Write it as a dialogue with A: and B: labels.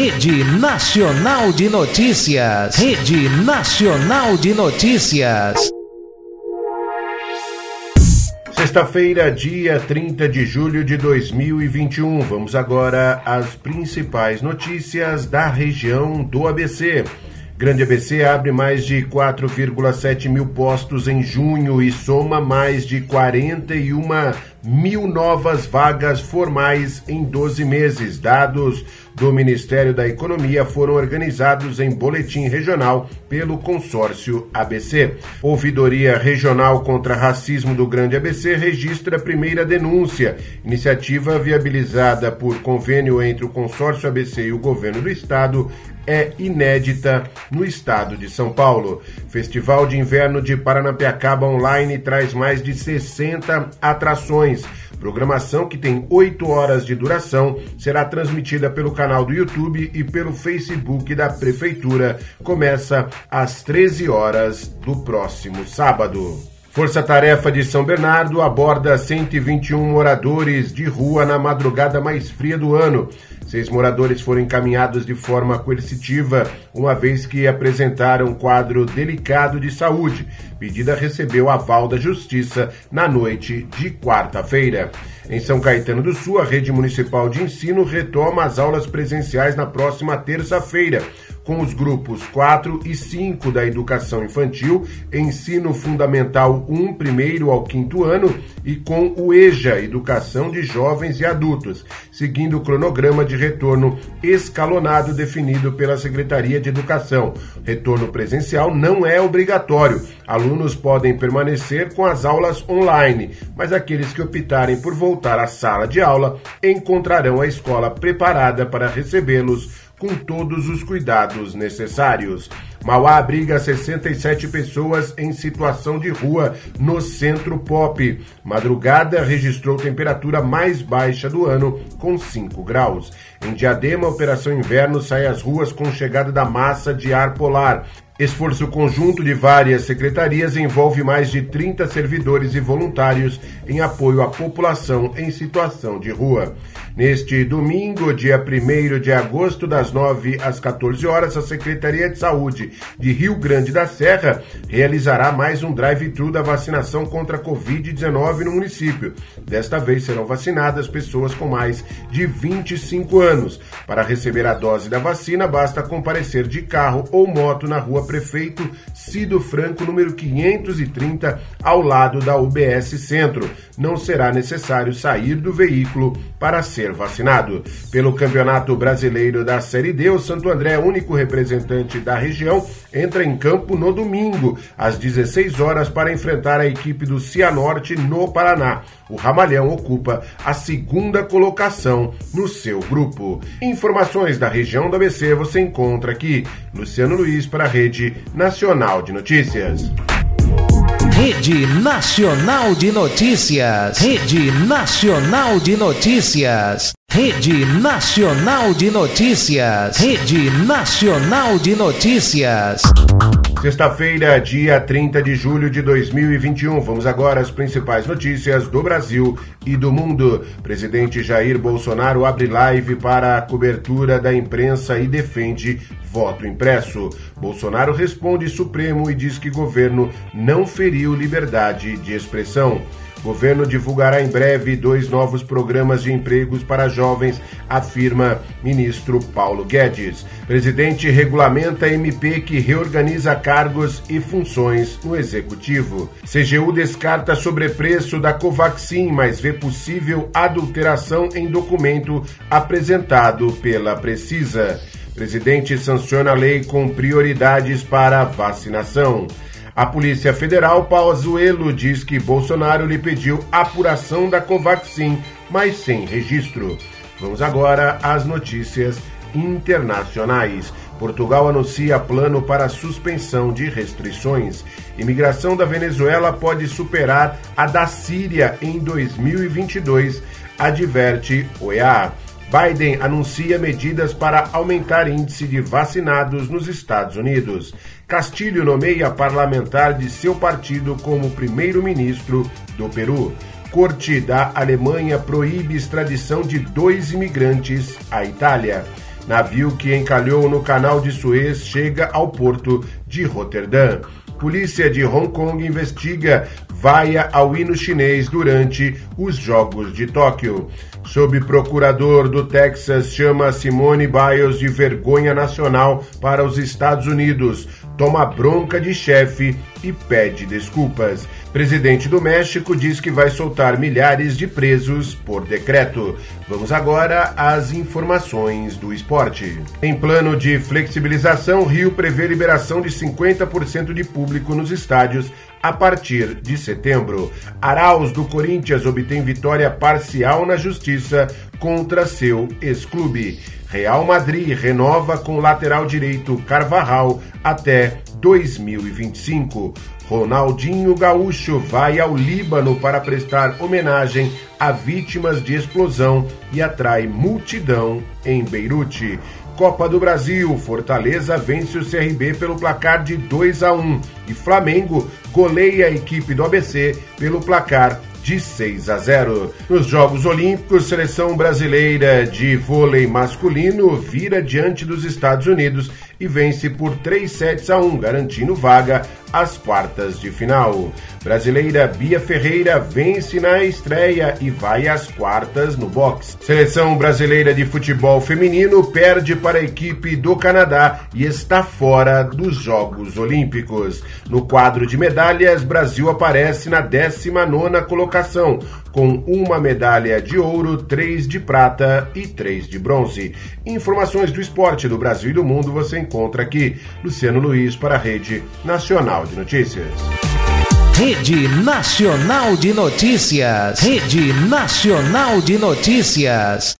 A: Rede Nacional de Notícias. Rede Nacional de Notícias.
B: Sexta-feira, dia 30 de julho de 2021. Vamos agora às principais notícias da região do ABC. Grande ABC abre mais de 4,7 mil postos em junho e soma mais de 41 mil novas vagas formais em 12 meses. Dados do Ministério da Economia foram organizados em boletim regional pelo consórcio ABC. Ouvidoria Regional contra Racismo do Grande ABC registra a primeira denúncia. Iniciativa viabilizada por convênio entre o consórcio ABC e o governo do estado é inédita no estado de São Paulo. Festival de Inverno de Paranapiacaba Online traz mais de 60 atrações. Programação que tem 8 horas de duração será transmitida pelo canal do YouTube e pelo Facebook da Prefeitura. Começa às 13 horas do próximo sábado. Força Tarefa de São Bernardo aborda 121 moradores de rua na madrugada mais fria do ano. Seis moradores foram encaminhados de forma coercitiva, uma vez que apresentaram um quadro delicado de saúde. Pedida recebeu aval da Justiça na noite de quarta-feira. Em São Caetano do Sul, a rede municipal de ensino retoma as aulas presenciais na próxima terça-feira com os grupos 4 e 5 da educação infantil, ensino fundamental 1, primeiro ao quinto ano, e com o EJA, educação de jovens e adultos, seguindo o cronograma de retorno escalonado definido pela Secretaria de Educação. Retorno presencial não é obrigatório. Alunos podem permanecer com as aulas online, mas aqueles que optarem por voltar à sala de aula encontrarão a escola preparada para recebê-los com todos os cuidados necessários. Mauá abriga 67 pessoas em situação de rua no centro pop. Madrugada registrou temperatura mais baixa do ano, com 5 graus. Em Diadema, a Operação Inverno sai às ruas com chegada da massa de ar polar. Esforço conjunto de várias secretarias envolve mais de 30 servidores e voluntários em apoio à população em situação de rua. Neste domingo, dia 1 de agosto, das 9 às 14 horas, a Secretaria de Saúde de Rio Grande da Serra realizará mais um drive-thru da vacinação contra a Covid-19 no município. Desta vez serão vacinadas pessoas com mais de 25 anos. Para receber a dose da vacina, basta comparecer de carro ou moto na rua Prefeito Cido Franco, número 530, ao lado da UBS Centro. Não será necessário sair do veículo para ser vacinado. Pelo Campeonato Brasileiro da Série D, o Santo André, único representante da região, entra em campo no domingo, às 16 horas, para enfrentar a equipe do Cianorte no Paraná. O Ramalhão ocupa a segunda colocação no seu grupo. Informações da região do ABC você encontra aqui. Luciano Luiz para a Rede Nacional de Notícias.
A: Rede Nacional de Notícias. Rede Nacional de Notícias. Rede Nacional de Notícias. Rede Nacional de Notícias.
B: Sexta-feira, dia 30 de julho de 2021. Vamos agora às principais notícias do Brasil e do mundo. Presidente Jair Bolsonaro abre live para a cobertura da imprensa e defende voto impresso. Bolsonaro responde Supremo e diz que governo não feriu liberdade de expressão. Governo divulgará em breve dois novos programas de empregos para jovens, afirma ministro Paulo Guedes. Presidente regulamenta MP que reorganiza cargos e funções no executivo. CGU descarta sobrepreço da Covaxin, mas vê possível adulteração em documento apresentado pela Precisa. Presidente sanciona a lei com prioridades para vacinação. A Polícia Federal, Pazuello, diz que Bolsonaro lhe pediu apuração da Covaxin, mas sem registro. Vamos agora às notícias internacionais. Portugal anuncia plano para suspensão de restrições. Imigração da Venezuela pode superar a da Síria em 2022, adverte OEA. Biden anuncia medidas para aumentar índice de vacinados nos Estados Unidos. Castilho nomeia parlamentar de seu partido como primeiro-ministro do Peru. Corte da Alemanha proíbe extradição de dois imigrantes à Itália. Navio que encalhou no canal de Suez chega ao porto de Roterdã. Polícia de Hong Kong investiga vaia ao hino chinês durante os Jogos de Tóquio. Sob procurador do Texas chama Simone Biles de vergonha nacional para os Estados Unidos, toma bronca de chefe e pede desculpas. Presidente do México diz que vai soltar milhares de presos por decreto. Vamos agora às informações do esporte. Em plano de flexibilização, Rio prevê liberação de 50% de público nos estádios a partir de setembro. Arauz do Corinthians obtém vitória parcial na justiça contra seu ex-clube. Real Madrid renova com lateral direito Carvajal até 2025. Ronaldinho Gaúcho vai ao Líbano para prestar homenagem a vítimas de explosão e atrai multidão em Beirute. Copa do Brasil, Fortaleza vence o CRB pelo placar de 2 a 1 e Flamengo goleia a equipe do ABC pelo placar de 6 a 0. Nos Jogos Olímpicos, seleção brasileira de vôlei masculino vira diante dos Estados Unidos e vence por 3 sets a 1, garantindo vaga às quartas de final. Brasileira Bia Ferreira vence na estreia e vai às quartas no boxe. Seleção brasileira de futebol feminino perde para a equipe do Canadá e está fora dos Jogos Olímpicos. No quadro de medalhas, Brasil aparece na 19ª colocação, com uma medalha de ouro, três de prata e três de bronze. Informações do esporte do Brasil e do mundo você encontra aqui. Luciano Luiz para a Rede Nacional de Notícias.
A: Rede Nacional de Notícias. Rede Nacional de Notícias.